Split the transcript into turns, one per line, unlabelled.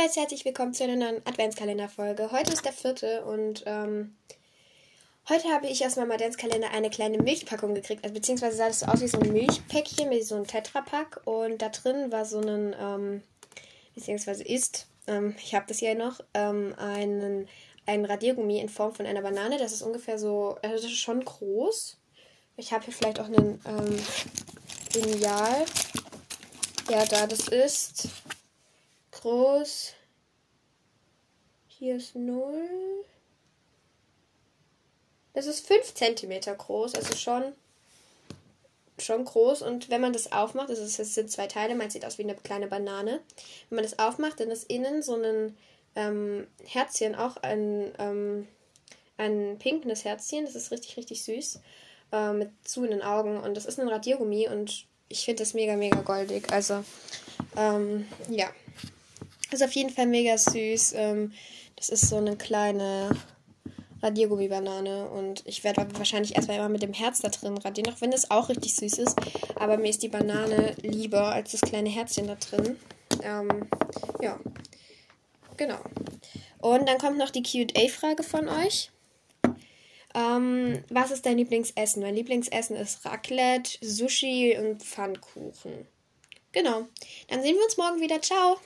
Leute, herzlich willkommen zu einer neuen Adventskalender-Folge. Heute ist der vierte und ähm, heute habe ich aus meinem Adventskalender eine kleine Milchpackung gekriegt. Also, beziehungsweise sah das so aus wie so ein Milchpäckchen mit so einem Tetrapack und da drin war so ein, ähm, beziehungsweise ist, ähm, ich habe das hier noch, ähm, einen, ein Radiergummi in Form von einer Banane. Das ist ungefähr so, also das ist schon groß. Ich habe hier vielleicht auch einen ähm, Lineal. Ja, da das ist groß. Hier ist 0. Das ist 5 cm groß, also schon, schon groß. Und wenn man das aufmacht, ist, das sind zwei Teile, man sieht aus wie eine kleine Banane. Wenn man das aufmacht, dann ist innen so ein ähm, Herzchen, auch ein, ähm, ein pinkenes Herzchen. Das ist richtig, richtig süß. Äh, mit zu in den Augen. Und das ist ein Radiergummi und ich finde das mega, mega goldig. Also, ähm, ja. Ist auf jeden Fall mega süß. Ähm, das ist so eine kleine Radiergummi-Banane und ich werde wahrscheinlich erstmal immer mit dem Herz da drin radieren, auch wenn es auch richtig süß ist. Aber mir ist die Banane lieber als das kleine Herzchen da drin. Ähm, ja, genau. Und dann kommt noch die QA-Frage von euch. Ähm, was ist dein Lieblingsessen? Mein Lieblingsessen ist Raclette, Sushi und Pfannkuchen. Genau. Dann sehen wir uns morgen wieder. Ciao.